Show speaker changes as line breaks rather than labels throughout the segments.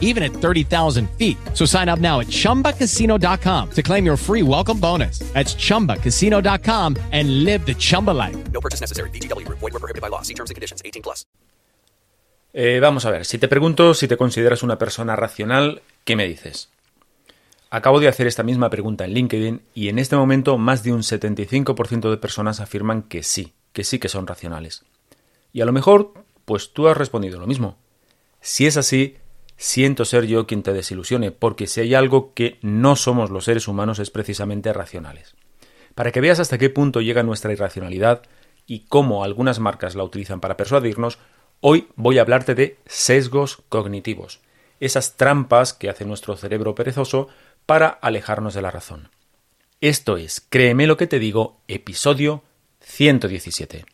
even at 30,000 feet. So sign up now at chumbacasino.com to claim your free welcome bonus. That's chumbacasino.com and live the Chumba life.
No purchase necessary. VGW Group. Void were prohibited by law. See terms and conditions. 18 plus.
Eh, vamos a ver, si te pregunto si te consideras una persona racional, ¿qué me dices? Acabo de hacer esta misma pregunta en LinkedIn y en este momento más de un 75% de personas afirman que sí, que sí que son racionales. Y a lo mejor, pues tú has respondido lo mismo. Si es así, siento ser yo quien te desilusione, porque si hay algo que no somos los seres humanos es precisamente racionales. Para que veas hasta qué punto llega nuestra irracionalidad y cómo algunas marcas la utilizan para persuadirnos, hoy voy a hablarte de sesgos cognitivos, esas trampas que hace nuestro cerebro perezoso para alejarnos de la razón. Esto es, créeme lo que te digo, episodio 117.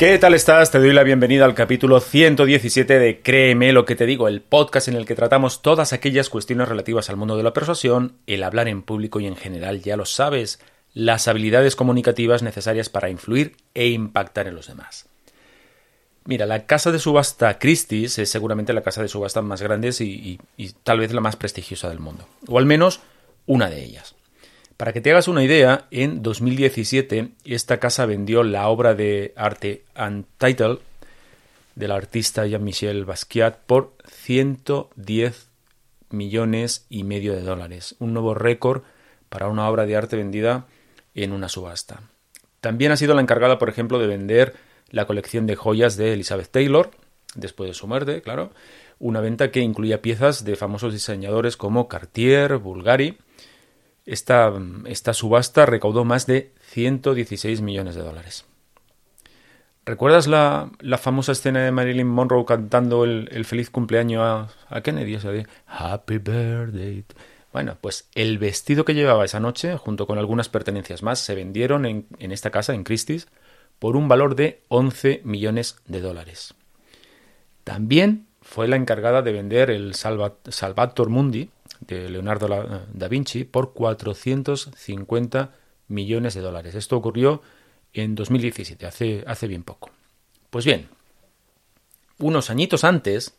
¿Qué tal estás? Te doy la bienvenida al capítulo 117 de Créeme lo que te digo, el podcast en el que tratamos todas aquellas cuestiones relativas al mundo de la persuasión, el hablar en público y en general, ya lo sabes, las habilidades comunicativas necesarias para influir e impactar en los demás. Mira, la casa de subasta Christie's es seguramente la casa de subasta más grande y, y, y tal vez la más prestigiosa del mundo, o al menos una de ellas. Para que te hagas una idea, en 2017 esta casa vendió la obra de arte Untitled del artista Jean-Michel Basquiat por 110 millones y medio de dólares, un nuevo récord para una obra de arte vendida en una subasta. También ha sido la encargada, por ejemplo, de vender la colección de joyas de Elizabeth Taylor, después de su muerte, claro, una venta que incluía piezas de famosos diseñadores como Cartier, Bulgari, esta, subasta recaudó más de 116 millones de dólares. ¿Recuerdas la, famosa escena de Marilyn Monroe cantando el, el feliz cumpleaños a, Kennedy? Happy Birthday. Bueno, pues el vestido que llevaba esa noche, junto con algunas pertenencias más, se vendieron en, esta casa, en Christie's, por un valor de 11 millones de dólares. También fue la encargada de vender el Salva, Salvator Mundi, de Leonardo da Vinci por 450 millones de dólares. Esto ocurrió en 2017, hace, hace bien poco. Pues bien, unos añitos antes,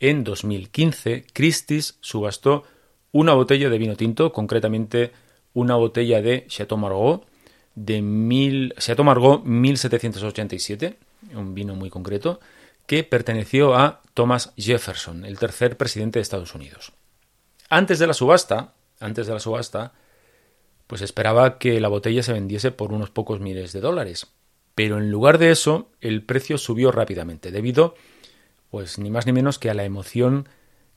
en 2015, Christie's subastó una botella de vino tinto, concretamente una botella de Chateau Margaux de mil, Chateau Margaux 1787, un vino muy concreto, que perteneció a Thomas Jefferson, el tercer presidente de Estados Unidos. Antes de la subasta, antes de la subasta, pues esperaba que la botella se vendiese por unos pocos miles de dólares. Pero en lugar de eso, el precio subió rápidamente, debido, pues ni más ni menos que a la emoción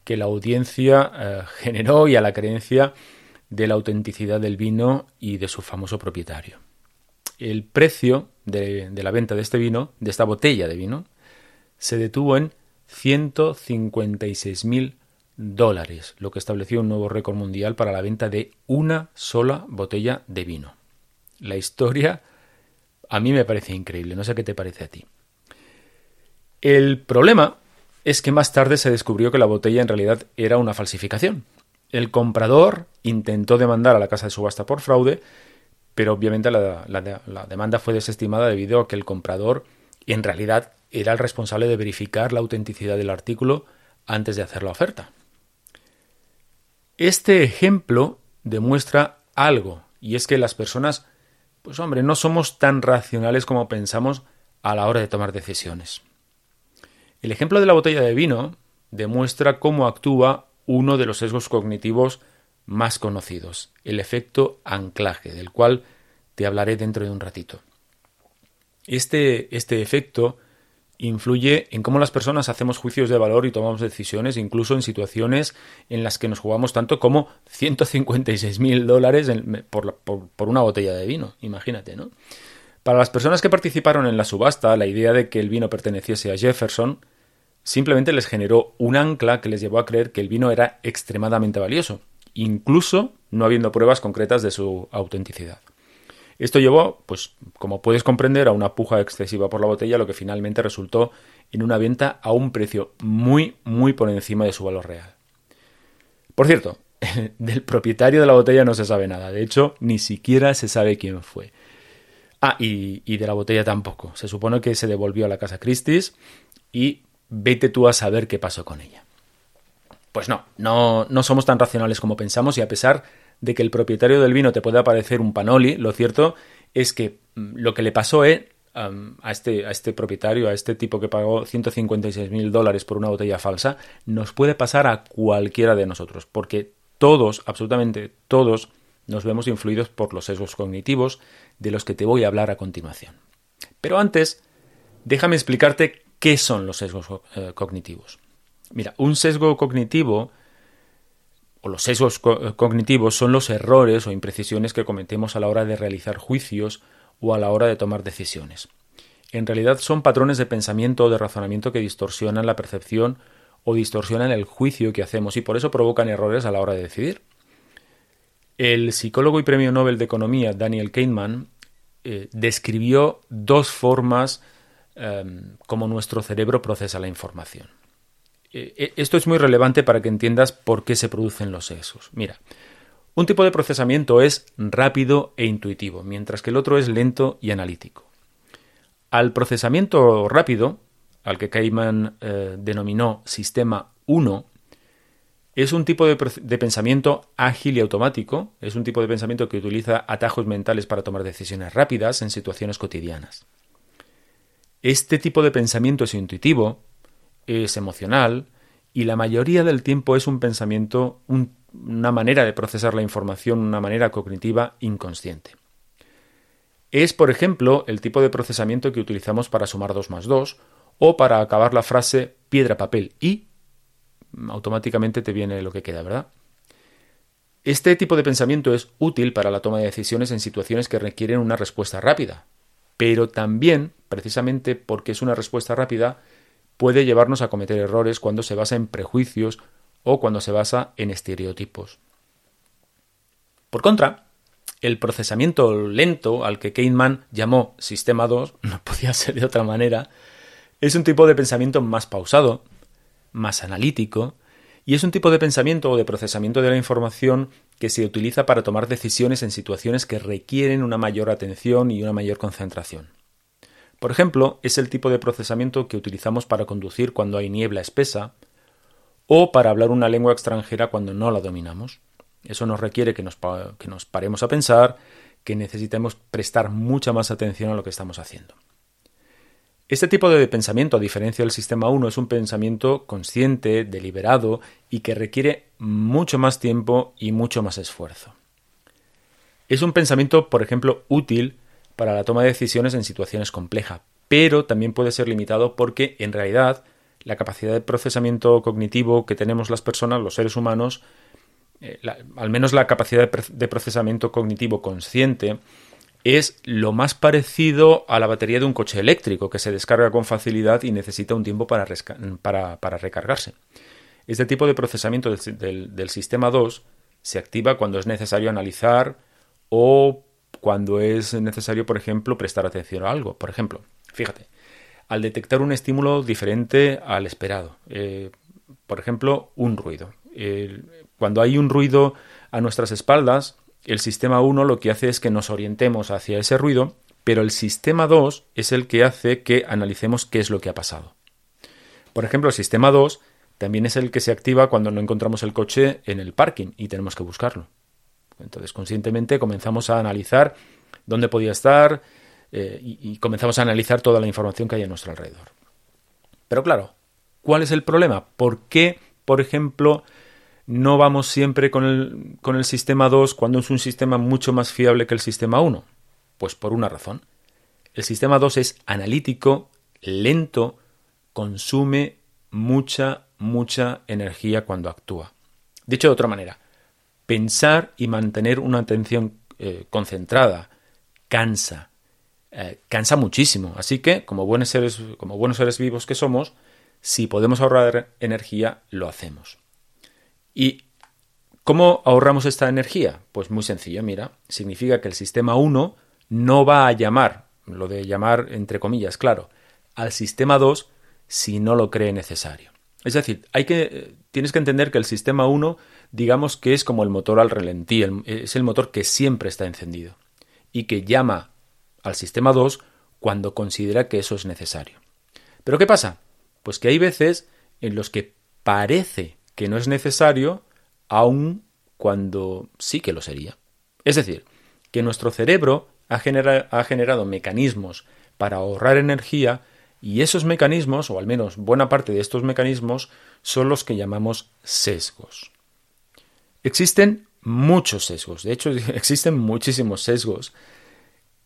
que la audiencia eh, generó y a la creencia de la autenticidad del vino y de su famoso propietario. El precio de, de la venta de este vino, de esta botella de vino, se detuvo en 156.000 dólares, lo que estableció un nuevo récord mundial para la venta de una sola botella de vino. La historia A mí me parece increíble, no sé qué te parece a ti. El problema es que más tarde se descubrió que la botella en realidad era una falsificación. El comprador intentó demandar a la casa de subasta por fraude, pero obviamente la, la, demanda fue desestimada debido a que el comprador en realidad era el responsable de verificar la autenticidad del artículo antes de hacer la oferta. Este ejemplo demuestra algo, y es que las personas, pues hombre, no somos tan racionales como pensamos a la hora de tomar decisiones. El ejemplo de la botella de vino demuestra cómo actúa uno de los sesgos cognitivos más conocidos, el efecto anclaje, del cual te hablaré dentro de un ratito. Este, este efecto influye en cómo las personas hacemos juicios de valor y tomamos decisiones, incluso en situaciones en las que nos jugamos tanto como 156 mil dólares por, una botella de vino. Imagínate, ¿no? Para las personas que participaron en la subasta, la idea de que el vino perteneciese a Jefferson simplemente les generó un ancla que les llevó a creer que el vino era extremadamente valioso, incluso no habiendo pruebas concretas de su autenticidad. Esto llevó, pues, como puedes comprender, a una puja excesiva por la botella, lo que finalmente resultó en una venta a un precio muy, muy por encima de su valor real. Por cierto, del propietario de la botella no se sabe nada. De hecho, ni siquiera se sabe quién fue. Ah, y, de la botella tampoco. Se supone que se devolvió a la casa Christie's y vete tú a saber qué pasó con ella. Pues no, no, no somos tan racionales como pensamos y a pesar que el propietario del vino te pueda parecer un panoli, lo cierto es que mm, lo que le pasó eh, a, este, a este propietario, a este tipo que pagó 156 mil dólares por una botella falsa, nos puede pasar a cualquiera de nosotros, porque todos, absolutamente todos, nos vemos influidos por los sesgos cognitivos de los que te voy a hablar a continuación. Pero antes, déjame explicarte ¿Qué son los sesgos eh, cognitivos? Mira, un sesgo cognitivo o los sesgos eh, cognitivos son los errores o imprecisiones que cometemos a la hora de realizar juicios o a la hora de tomar decisiones. En realidad son patrones de pensamiento o de razonamiento que distorsionan la percepción o distorsionan el juicio que hacemos y por eso provocan errores a la hora de decidir. El psicólogo y premio Nobel de Economía Daniel Kahneman eh, describió dos formas Em, cómo nuestro cerebro procesa la información. E, e, esto es muy relevante para que entiendas por qué se producen los sesgos. Mira, un tipo de procesamiento es rápido e intuitivo, mientras que el otro es lento y analítico. Al procesamiento rápido, al que Kahneman eh, denominó sistema 1, es un tipo de, pensamiento ágil y automático, es un tipo de pensamiento que utiliza atajos mentales para tomar decisiones rápidas en situaciones cotidianas. Este tipo de pensamiento es intuitivo, es emocional, y la mayoría del tiempo es un pensamiento, una manera de procesar la información, una manera cognitiva inconsciente. Es, por ejemplo, el tipo de procesamiento que utilizamos para sumar 2 más 2 o para acabar la frase piedra, papel y automáticamente te viene lo que queda, ¿verdad? Este tipo de pensamiento es útil para la toma de decisiones en situaciones que requieren una respuesta rápida, pero también, precisamente porque es una respuesta rápida, puede llevarnos a cometer errores cuando se basa en prejuicios o cuando se basa en estereotipos. Por contra, el procesamiento lento al que Kahneman llamó Sistema 2, no podía ser de otra manera, es un tipo de pensamiento más pausado, más analítico, y es un tipo de pensamiento o de procesamiento de la información que se utiliza para tomar decisiones en situaciones que requieren una mayor atención y una mayor concentración. Por ejemplo, es el tipo de procesamiento que utilizamos para conducir cuando hay niebla espesa o para hablar una lengua extranjera cuando no la dominamos. Eso nos requiere que nos, que nos paremos a pensar, que necesitemos prestar mucha más atención a lo que estamos haciendo. Este tipo de pensamiento, a diferencia del sistema 1, es un pensamiento consciente, deliberado y que requiere mucho más tiempo y mucho más esfuerzo. Es un pensamiento, por ejemplo, útil para la toma de decisiones en situaciones complejas, pero también puede ser limitado porque, en realidad, la capacidad de procesamiento cognitivo que tenemos las personas, los seres humanos, eh, al menos la capacidad de procesamiento cognitivo consciente, es lo más parecido a la batería de un coche eléctrico que se descarga con facilidad y necesita un tiempo para, recargarse. Este tipo de procesamiento del, del, sistema 2 se activa cuando es necesario analizar o cuando es necesario, por ejemplo, prestar atención a algo. Por ejemplo, fíjate, al detectar un estímulo diferente al esperado. Eh, por ejemplo, un ruido. cuando hay un ruido a nuestras espaldas, el sistema 1 lo que hace es que nos orientemos hacia ese ruido, pero el sistema 2 es el que hace que analicemos qué es lo que ha pasado. Por ejemplo, el sistema 2 también es el que se activa cuando no encontramos el coche en el parking y tenemos que buscarlo. Entonces, conscientemente comenzamos a analizar dónde podía estar eh, y, comenzamos a analizar toda la información que hay a nuestro alrededor. Pero claro, ¿cuál es el problema? ¿Por qué, por ejemplo, no vamos siempre con el, con el sistema 2 cuando es un sistema mucho más fiable que el sistema 1? Pues por una razón. El sistema 2 es analítico, lento, consume mucha, mucha energía cuando actúa. Dicho de otra manera, pensar y mantener una atención eh, concentrada cansa, eh, cansa muchísimo. Así que, como buenos, seres, como buenos seres vivos que somos, si podemos ahorrar energía, lo hacemos. ¿Y cómo ahorramos esta energía? Pues muy sencillo, mira, significa que el sistema 1 no va a llamar, lo de llamar entre comillas, claro, al sistema 2 si no lo cree necesario. Es decir, hay que, tienes que entender que el sistema 1, digamos que es como el motor al relentí, es el motor que siempre está encendido y que llama al sistema 2 cuando considera que eso es necesario. Pero ¿qué pasa? Pues que hay veces en los que parece que no es necesario, aun cuando sí que lo sería. Es decir, que nuestro cerebro ha, ha generado mecanismos para ahorrar energía y esos mecanismos, o al menos buena parte de estos mecanismos, son los que llamamos sesgos. Existen muchos sesgos, de hecho existen muchísimos sesgos,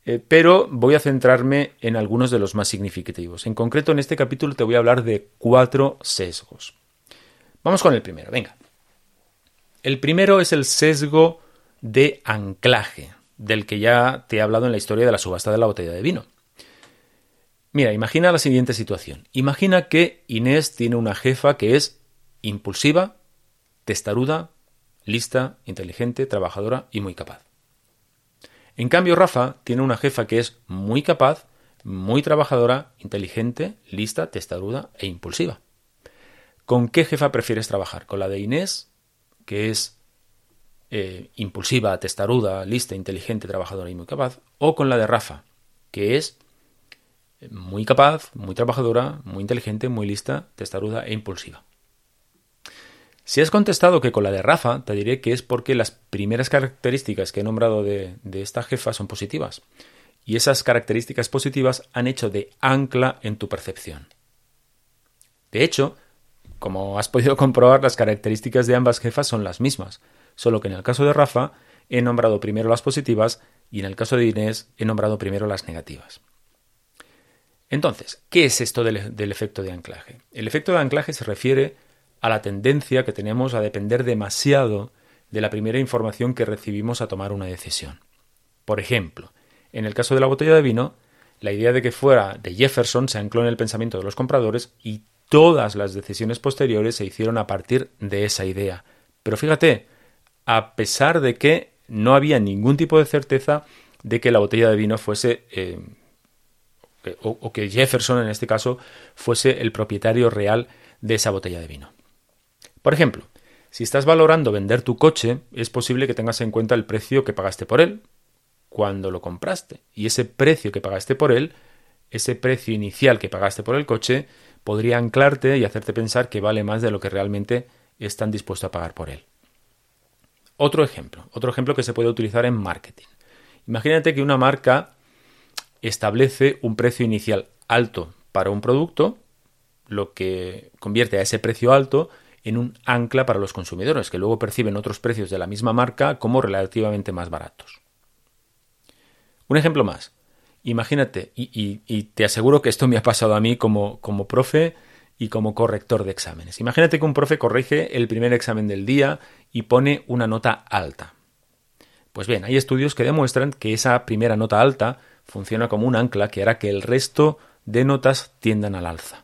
eh, pero voy a centrarme en algunos de los más significativos. En concreto, en este capítulo te voy a hablar de cuatro sesgos. Vamos con el primero, venga. El primero es el sesgo de anclaje, del que ya te he hablado en la historia de la subasta de la botella de vino. Mira, imagina la siguiente situación. Imagina que Inés tiene una jefa que es impulsiva, testaruda, lista, inteligente, trabajadora y muy capaz. En cambio, Rafa tiene una jefa que es muy capaz, muy trabajadora, inteligente, lista, testaruda e impulsiva. ¿Con qué jefa prefieres trabajar? ¿Con la de Inés, que es eh, impulsiva, testaruda, lista, inteligente, trabajadora y muy capaz? ¿O con la de Rafa, que es muy capaz, muy trabajadora, muy inteligente, muy lista, testaruda e impulsiva. Si has contestado que con la de Rafa, te diré que es porque las primeras características que he nombrado de, de esta jefa son positivas. Y esas características positivas han hecho de ancla en tu percepción. De hecho, como has podido comprobar, las características de ambas jefas son las mismas, solo que en el caso de Rafa he nombrado primero las positivas y en el caso de Inés he nombrado primero las negativas. Entonces, ¿qué es esto del, efecto de anclaje? El efecto de anclaje se refiere a la tendencia que tenemos a depender demasiado de la primera información que recibimos a tomar una decisión. Por ejemplo, en el caso de la botella de vino, la idea de que fuera de Jefferson se ancló en el pensamiento de los compradores y todas las decisiones posteriores se hicieron a partir de esa idea. Pero fíjate, a pesar de que no había ningún tipo de certeza de que la botella de vino fuese eh, o, que Jefferson en este caso fuese el propietario real de esa botella de vino. Por ejemplo, si estás valorando vender tu coche, es posible que tengas en cuenta el precio que pagaste por él cuando lo compraste. Y ese precio que pagaste por él, ese precio inicial que pagaste por el coche, podría anclarte y hacerte pensar que vale más de lo que realmente están dispuestos a pagar por él. Otro ejemplo, otro ejemplo que se puede utilizar en marketing. Imagínate que una marca establece un precio inicial alto para un producto, lo que convierte a ese precio alto en un ancla para los consumidores, que luego perciben otros precios de la misma marca como relativamente más baratos. Un ejemplo más. Imagínate, y, te aseguro que esto me ha pasado a mí como, como profe y como corrector de exámenes. Imagínate que un profe corrige el primer examen del día y pone una nota alta. Pues bien, hay estudios que demuestran que esa primera nota alta funciona como un ancla que hará que el resto de notas tiendan al alza.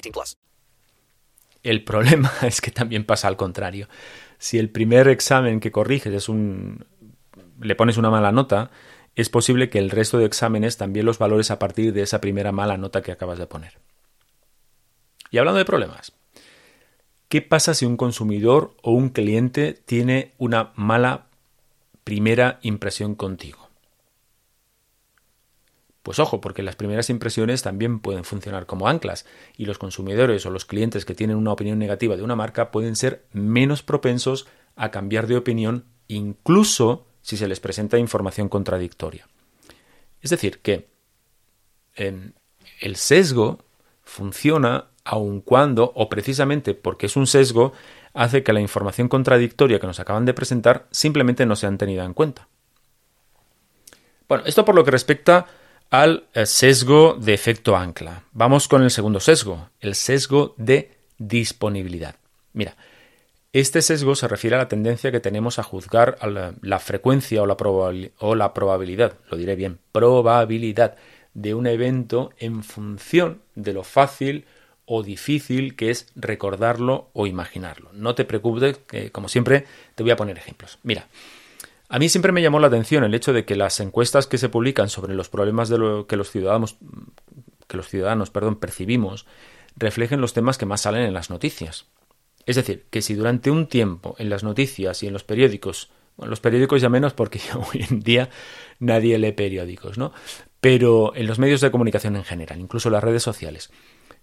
18 plus.
El problema es que también pasa al contrario. Si el primer examen que corriges es un le pones una mala nota, es posible que el resto de exámenes también los valores a partir de esa primera mala nota que acabas de poner. Y hablando de problemas, ¿Qué pasa si un consumidor o un cliente tiene una mala primera impresión contigo? Pues ojo, porque las primeras impresiones también pueden funcionar como anclas y los consumidores o los clientes que tienen una opinión negativa de una marca pueden ser menos propensos a cambiar de opinión incluso si se les presenta información contradictoria. Es decir, que en el sesgo funciona aun cuando, o precisamente porque es un sesgo, hace que la información contradictoria que nos acaban de presentar simplemente no sean tenida en cuenta. Bueno, esto por lo que respecta al eh, sesgo de efecto ancla. Vamos con el segundo sesgo, el sesgo de disponibilidad. Mira, este sesgo se refiere a la tendencia que tenemos a juzgar a la, frecuencia o la, o la probabilidad, lo diré bien, probabilidad de un evento en función de lo fácil o difícil que es recordarlo o imaginarlo. No te preocupes, que como siempre te voy a poner ejemplos. Mira, a mí siempre me llamó la atención el hecho de que las encuestas que se publican sobre los problemas de lo que los ciudadanos que los ciudadanos, perdón, percibimos reflejen los temas que más salen en las noticias. Es decir, que si durante un tiempo en las noticias y en los periódicos, bueno, los periódicos ya menos porque hoy en día nadie lee periódicos, ¿no? Pero en los medios de comunicación en general, incluso las redes sociales,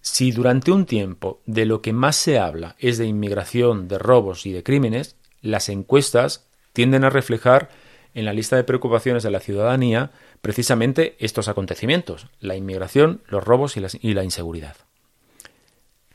si durante un tiempo de lo que más se habla es de inmigración, de robos y de crímenes, las encuestas tienden a reflejar en la lista de preocupaciones de la ciudadanía precisamente estos acontecimientos, la inmigración, los robos y la, inseguridad.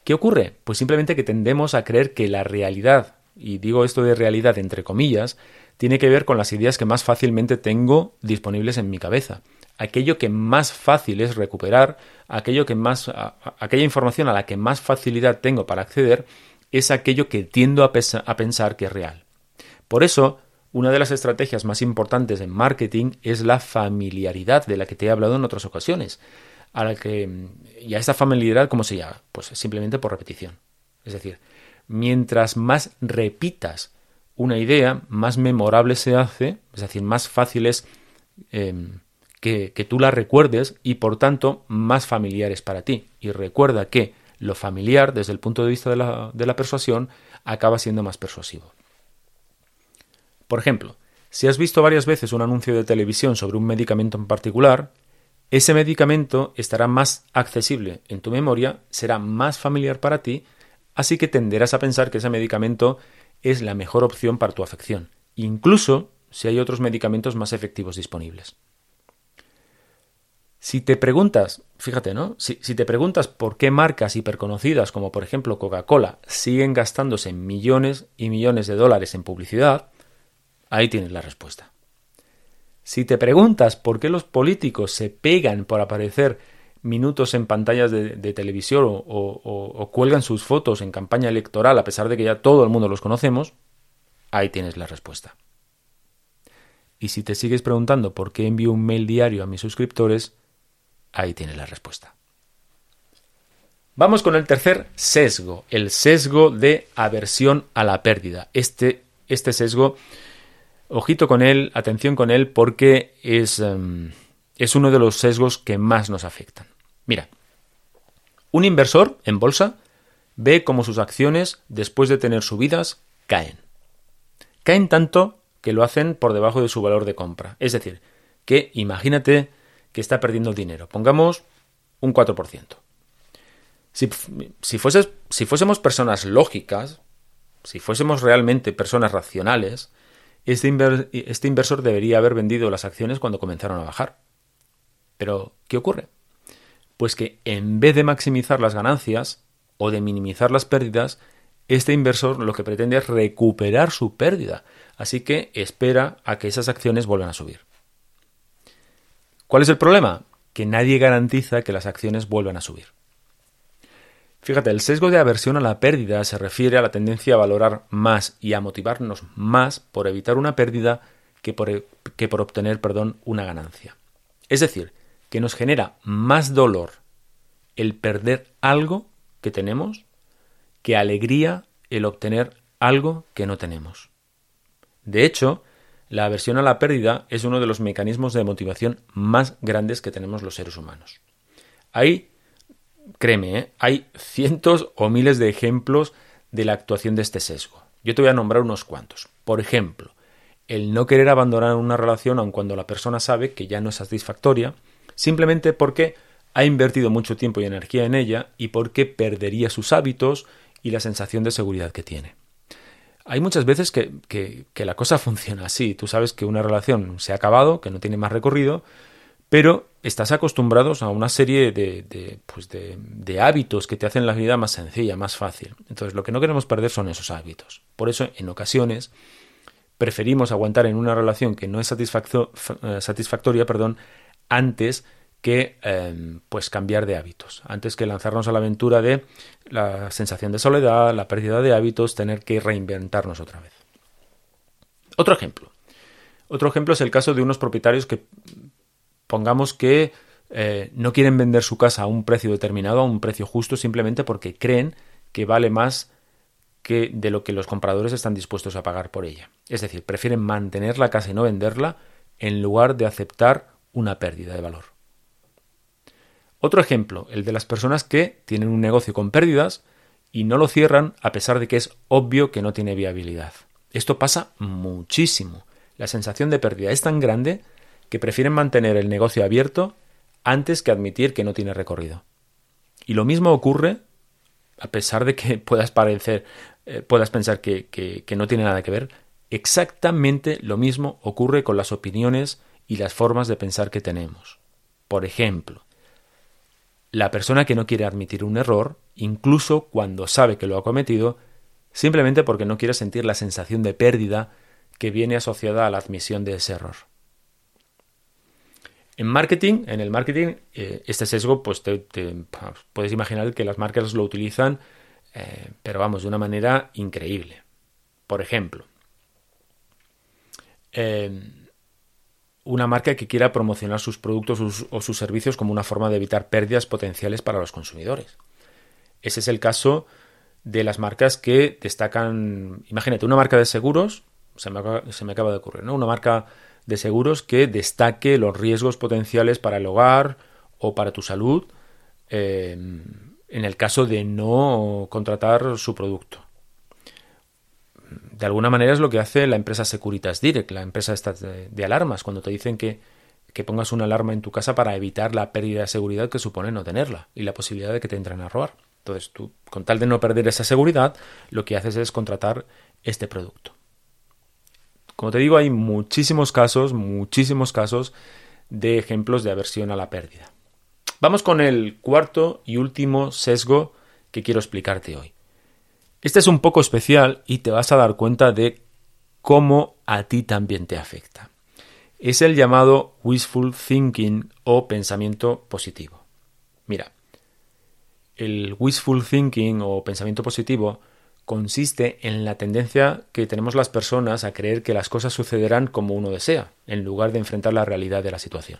¿Qué ocurre? Pues simplemente que tendemos a creer que la realidad, y digo esto de realidad entre comillas, tiene que ver con las ideas que más fácilmente tengo disponibles en mi cabeza aquello que más fácil es recuperar, aquello que más, aquella información a la que más facilidad tengo para acceder, es aquello que tiendo a pensar que es real. Por eso, una de las estrategias más importantes en marketing es la familiaridad de la que te he hablado en otras ocasiones. A la que, y a esta familiaridad, ¿cómo se llama? Pues simplemente por repetición. Es decir, mientras más repitas una idea, más memorable se hace, es decir, más fácil es em, que, tú la recuerdes y por tanto más familiar es para ti. Y recuerda que lo familiar, desde el punto de vista de la, de la persuasión, acaba siendo más persuasivo. Por ejemplo, si has visto varias veces un anuncio de televisión sobre un medicamento en particular, ese medicamento estará más accesible en tu memoria, será más familiar para ti, así que tenderás a pensar que ese medicamento es la mejor opción para tu afección, incluso si hay otros medicamentos más efectivos disponibles. Si te preguntas, fíjate, ¿no? Si, te preguntas por qué marcas hiperconocidas como por ejemplo Coca-Cola siguen gastándose millones y millones de dólares en publicidad, ahí tienes la respuesta. Si te preguntas por qué los políticos se pegan por aparecer minutos en pantallas de, televisión o, o, cuelgan sus fotos en campaña electoral a pesar de que ya todo el mundo los conocemos, ahí tienes la respuesta. Y si te sigues preguntando por qué envío un mail diario a mis suscriptores, Ahí tiene la respuesta. Vamos con el tercer sesgo, el sesgo de aversión a la pérdida. Este, este sesgo, ojito con él, atención con él, porque es, em, es uno de los sesgos que más nos afectan. Mira, un inversor en bolsa ve cómo sus acciones, después de tener subidas, caen. Caen tanto que lo hacen por debajo de su valor de compra. Es decir, que imagínate que está perdiendo dinero. Pongamos un 4%. Si, si, si fuésemos personas lógicas, si fuésemos realmente personas racionales, este, este inversor debería haber vendido las acciones cuando comenzaron a bajar. Pero, ¿qué ocurre? Pues que en vez de maximizar las ganancias, o de minimizar las pérdidas, este inversor lo que pretende es recuperar su pérdida, así que espera a que esas acciones vuelvan a subir. ¿Cuál es el problema? Que nadie garantiza que las acciones vuelvan a subir. Fíjate, el sesgo de aversión a la pérdida se refiere a la tendencia a valorar más y a motivarnos más por evitar una pérdida que por, que por obtener perdón, una ganancia. Es decir, que nos genera más dolor el perder algo que tenemos que alegría el obtener algo que no tenemos. De hecho, la aversión a la pérdida es uno de los mecanismos de motivación más grandes que tenemos los seres humanos. Hay créeme, ¿eh? hay cientos o miles de ejemplos de la actuación de este sesgo. Yo te voy a nombrar unos cuantos. Por ejemplo, el no querer abandonar una relación aun cuando la persona sabe que ya no es satisfactoria, simplemente porque ha invertido mucho tiempo y energía en ella y porque perdería sus hábitos y la sensación de seguridad que tiene. Hay muchas veces que, que, que la cosa funciona así. Tú sabes que una relación se ha acabado, que no tiene más recorrido, pero estás acostumbrados a una serie de, pues de, hábitos que te hacen la vida más sencilla, más fácil. Entonces, lo que no queremos perder son esos hábitos. Por eso, en ocasiones, preferimos aguantar en una relación que no es eh, satisfactoria, perdón, antes que em, pues cambiar de hábitos, antes que lanzarnos a la aventura de la sensación de soledad, la pérdida de hábitos, tener que reinventarnos otra vez. Otro ejemplo. Otro ejemplo es el caso de unos propietarios que pongamos que eh, no quieren vender su casa a un precio determinado, a un precio justo, simplemente porque creen que vale más que de lo que los compradores están dispuestos a pagar por ella. Es decir, prefieren mantener la casa y no venderla en lugar de aceptar una pérdida de valor. Otro ejemplo, el de las personas que tienen un negocio con pérdidas y no lo cierran a pesar de que es obvio que no tiene viabilidad. Esto pasa muchísimo. La sensación de pérdida es tan grande que prefieren mantener el negocio abierto antes que admitir que no tiene recorrido. Y lo mismo ocurre, a pesar de que puedas parecer, eh, puedas pensar que, que no tiene nada que ver, exactamente lo mismo ocurre con las opiniones y las formas de pensar que tenemos. Por ejemplo, la persona que no quiere admitir un error, incluso cuando sabe que lo ha cometido, simplemente porque no quiere sentir la sensación de pérdida que viene asociada a la admisión de ese error. En marketing, en el marketing, eh, este sesgo, pues te, puedes imaginar que las marcas lo utilizan, eh, pero vamos, de una manera increíble. Por ejemplo, em, una marca que quiera promocionar sus productos o sus servicios como una forma de evitar pérdidas potenciales para los consumidores. Ese es el caso de las marcas que destacan, imagínate, una marca de seguros, se me acaba de ocurrir, ¿no? Una marca de seguros que destaque los riesgos potenciales para el hogar o para tu salud eh, en el caso de no contratar su producto. De alguna manera es lo que hace la empresa Securitas Direct, la empresa de, de alarmas, cuando te dicen que, que pongas una alarma en tu casa para evitar la pérdida de seguridad que supone no tenerla y la posibilidad de que te entren a robar. Entonces tú, con tal de no perder esa seguridad, lo que haces es contratar este producto. Como te digo, hay muchísimos casos, muchísimos casos de ejemplos de aversión a la pérdida. Vamos con el cuarto y último sesgo que quiero explicarte hoy. Este es un poco especial y te vas a dar cuenta de cómo a ti también te afecta. Es el llamado wishful thinking o pensamiento positivo. Mira, el wishful thinking o pensamiento positivo consiste en la tendencia que tenemos las personas a creer que las cosas sucederán como uno desea, en lugar de enfrentar la realidad de la situación.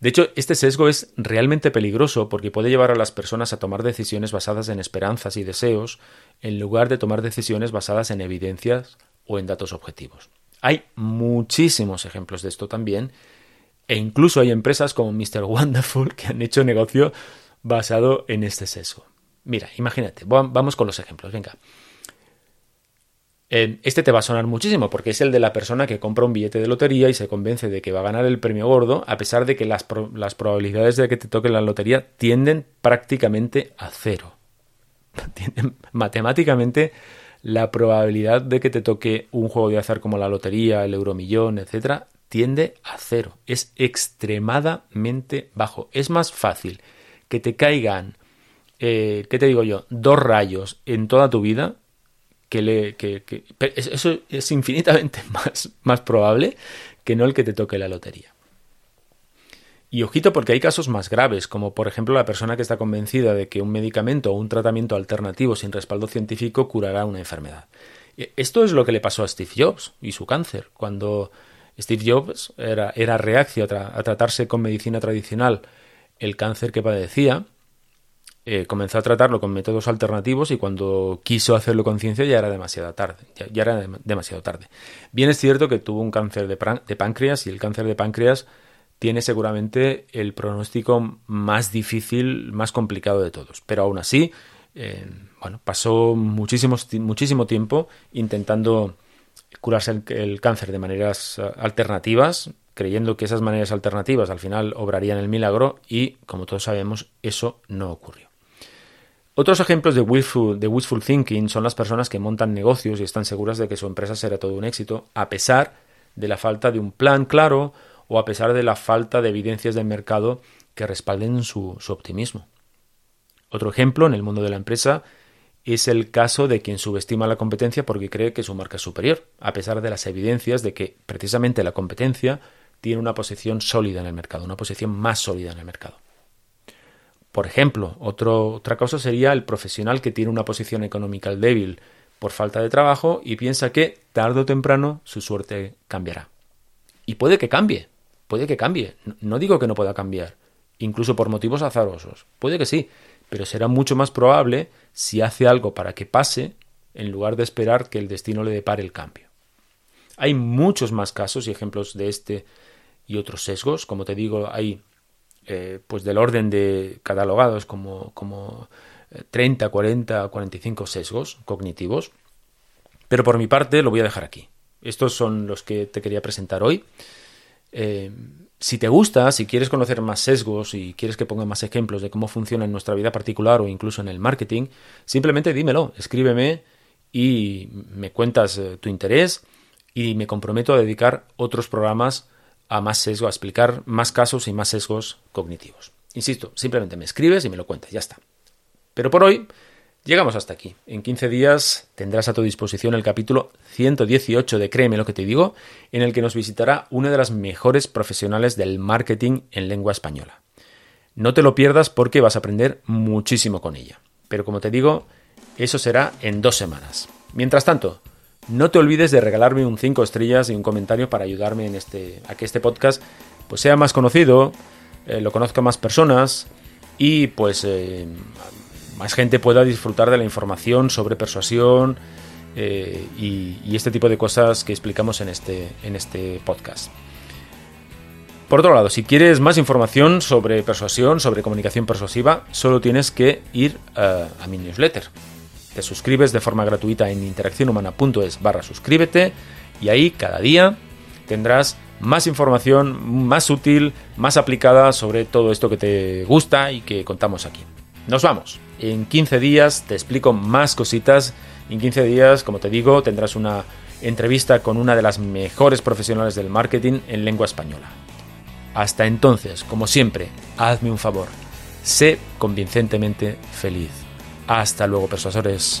De hecho, este sesgo es realmente peligroso porque puede llevar a las personas a tomar decisiones basadas en esperanzas y deseos, en lugar de tomar decisiones basadas en evidencias o en datos objetivos. Hay muchísimos ejemplos de esto también, e incluso hay empresas como Mr. Wonderful que han hecho negocio basado en este sesgo. Mira, imagínate, vamos con los ejemplos, venga. Este te va a sonar muchísimo porque es el de la persona que compra un billete de lotería y se convence de que va a ganar el premio gordo a pesar de que las, las probabilidades de que te toque la lotería tienden prácticamente a cero. matemáticamente la probabilidad de que te toque un juego de azar como la lotería, el euromillón, etcétera, tiende a cero. Es extremadamente bajo. Es más fácil que te caigan eh, ¿qué te digo yo? Dos rayos en toda tu vida, que le, eso es infinitamente más, más probable que no el que te toque la lotería. Y ojito porque hay casos más graves, como por ejemplo la persona que está convencida de que un medicamento o un tratamiento alternativo sin respaldo científico curará una enfermedad. E- Esto es lo que le pasó a Steve Jobs y su cáncer. Cuando Steve Jobs era, era reacio a tratarse con medicina tradicional el cáncer que padecía, eh, comenzó a tratarlo con métodos alternativos y cuando quiso hacerlo con ciencia ya era demasiado tarde. Ya, era dem- demasiado tarde. Bien es cierto que tuvo un cáncer de, páncreas y el cáncer de páncreas tiene seguramente el pronóstico más difícil, más complicado de todos. Pero aún así, eh, bueno, pasó muchísimos muchísimo tiempo intentando curarse el, el cáncer de maneras eh, alternativas, creyendo que esas maneras alternativas al final obrarían el milagro y, como todos sabemos, eso no ocurrió. Otros ejemplos de wishful, thinking son las personas que montan negocios y están seguras de que su empresa será todo un éxito, a pesar de la falta de un plan claro o a pesar de la falta de evidencias del mercado que respalden su, su optimismo. Otro ejemplo en el mundo de la empresa es el caso de quien subestima la competencia porque cree que su marca es superior, a pesar de las evidencias de que precisamente la competencia tiene una posición sólida en el mercado, una posición más sólida en el mercado. Por ejemplo, otra cosa sería el profesional que tiene una posición económica débil por falta de trabajo y piensa que tarde o temprano su suerte cambiará. Y puede que cambie, puede que cambie. No- No digo que no pueda cambiar, incluso por motivos azarosos. Puede que sí, pero será mucho más probable si hace algo para que pase en lugar de esperar que el destino le depare el cambio. Hay muchos más casos y ejemplos de este y otros sesgos. Como te digo, hay eh, pues del orden de catalogados como, como eh, 30, 40, 45 sesgos cognitivos. Pero por mi parte lo voy a dejar aquí. Estos son los que te quería presentar hoy. Eh, si te gusta, si quieres conocer más sesgos y quieres que ponga más ejemplos de cómo funciona en nuestra vida particular o incluso en el marketing, simplemente dímelo, escríbeme y me cuentas eh, tu interés y me comprometo a dedicar otros programas a más sesgo, a explicar más casos y más sesgos cognitivos. Insisto, simplemente me escribes y me lo cuentas, ya está. Pero por hoy llegamos hasta aquí. En 15 días tendrás a tu disposición el capítulo 118 de Créeme lo que te digo, en el que nos visitará una de las mejores profesionales del marketing en lengua española. No te lo pierdas porque vas a aprender muchísimo con ella. Pero como te digo, eso será en dos semanas. Mientras tanto, no te olvides de regalarme un 5 estrellas y un comentario para ayudarme en este, a que este podcast pues, sea más conocido, eh, lo conozca más personas y pues eh, más gente pueda disfrutar de la información sobre persuasión eh, y, este tipo de cosas que explicamos en este, en este podcast. Por otro lado, si quieres más información sobre persuasión, sobre comunicación persuasiva, solo tienes que ir a mi newsletter. Te suscribes de forma gratuita en interaccionhumana.es barra suscríbete y ahí cada día tendrás más información más útil, más aplicada sobre todo esto que te gusta y que contamos aquí. Nos vamos. En 15 días te explico más cositas. En 15 días, como te digo, tendrás una entrevista con una de las mejores profesionales del marketing en lengua española. Hasta entonces, como siempre, hazme un favor. Sé convincentemente feliz. Hasta luego, persuasores.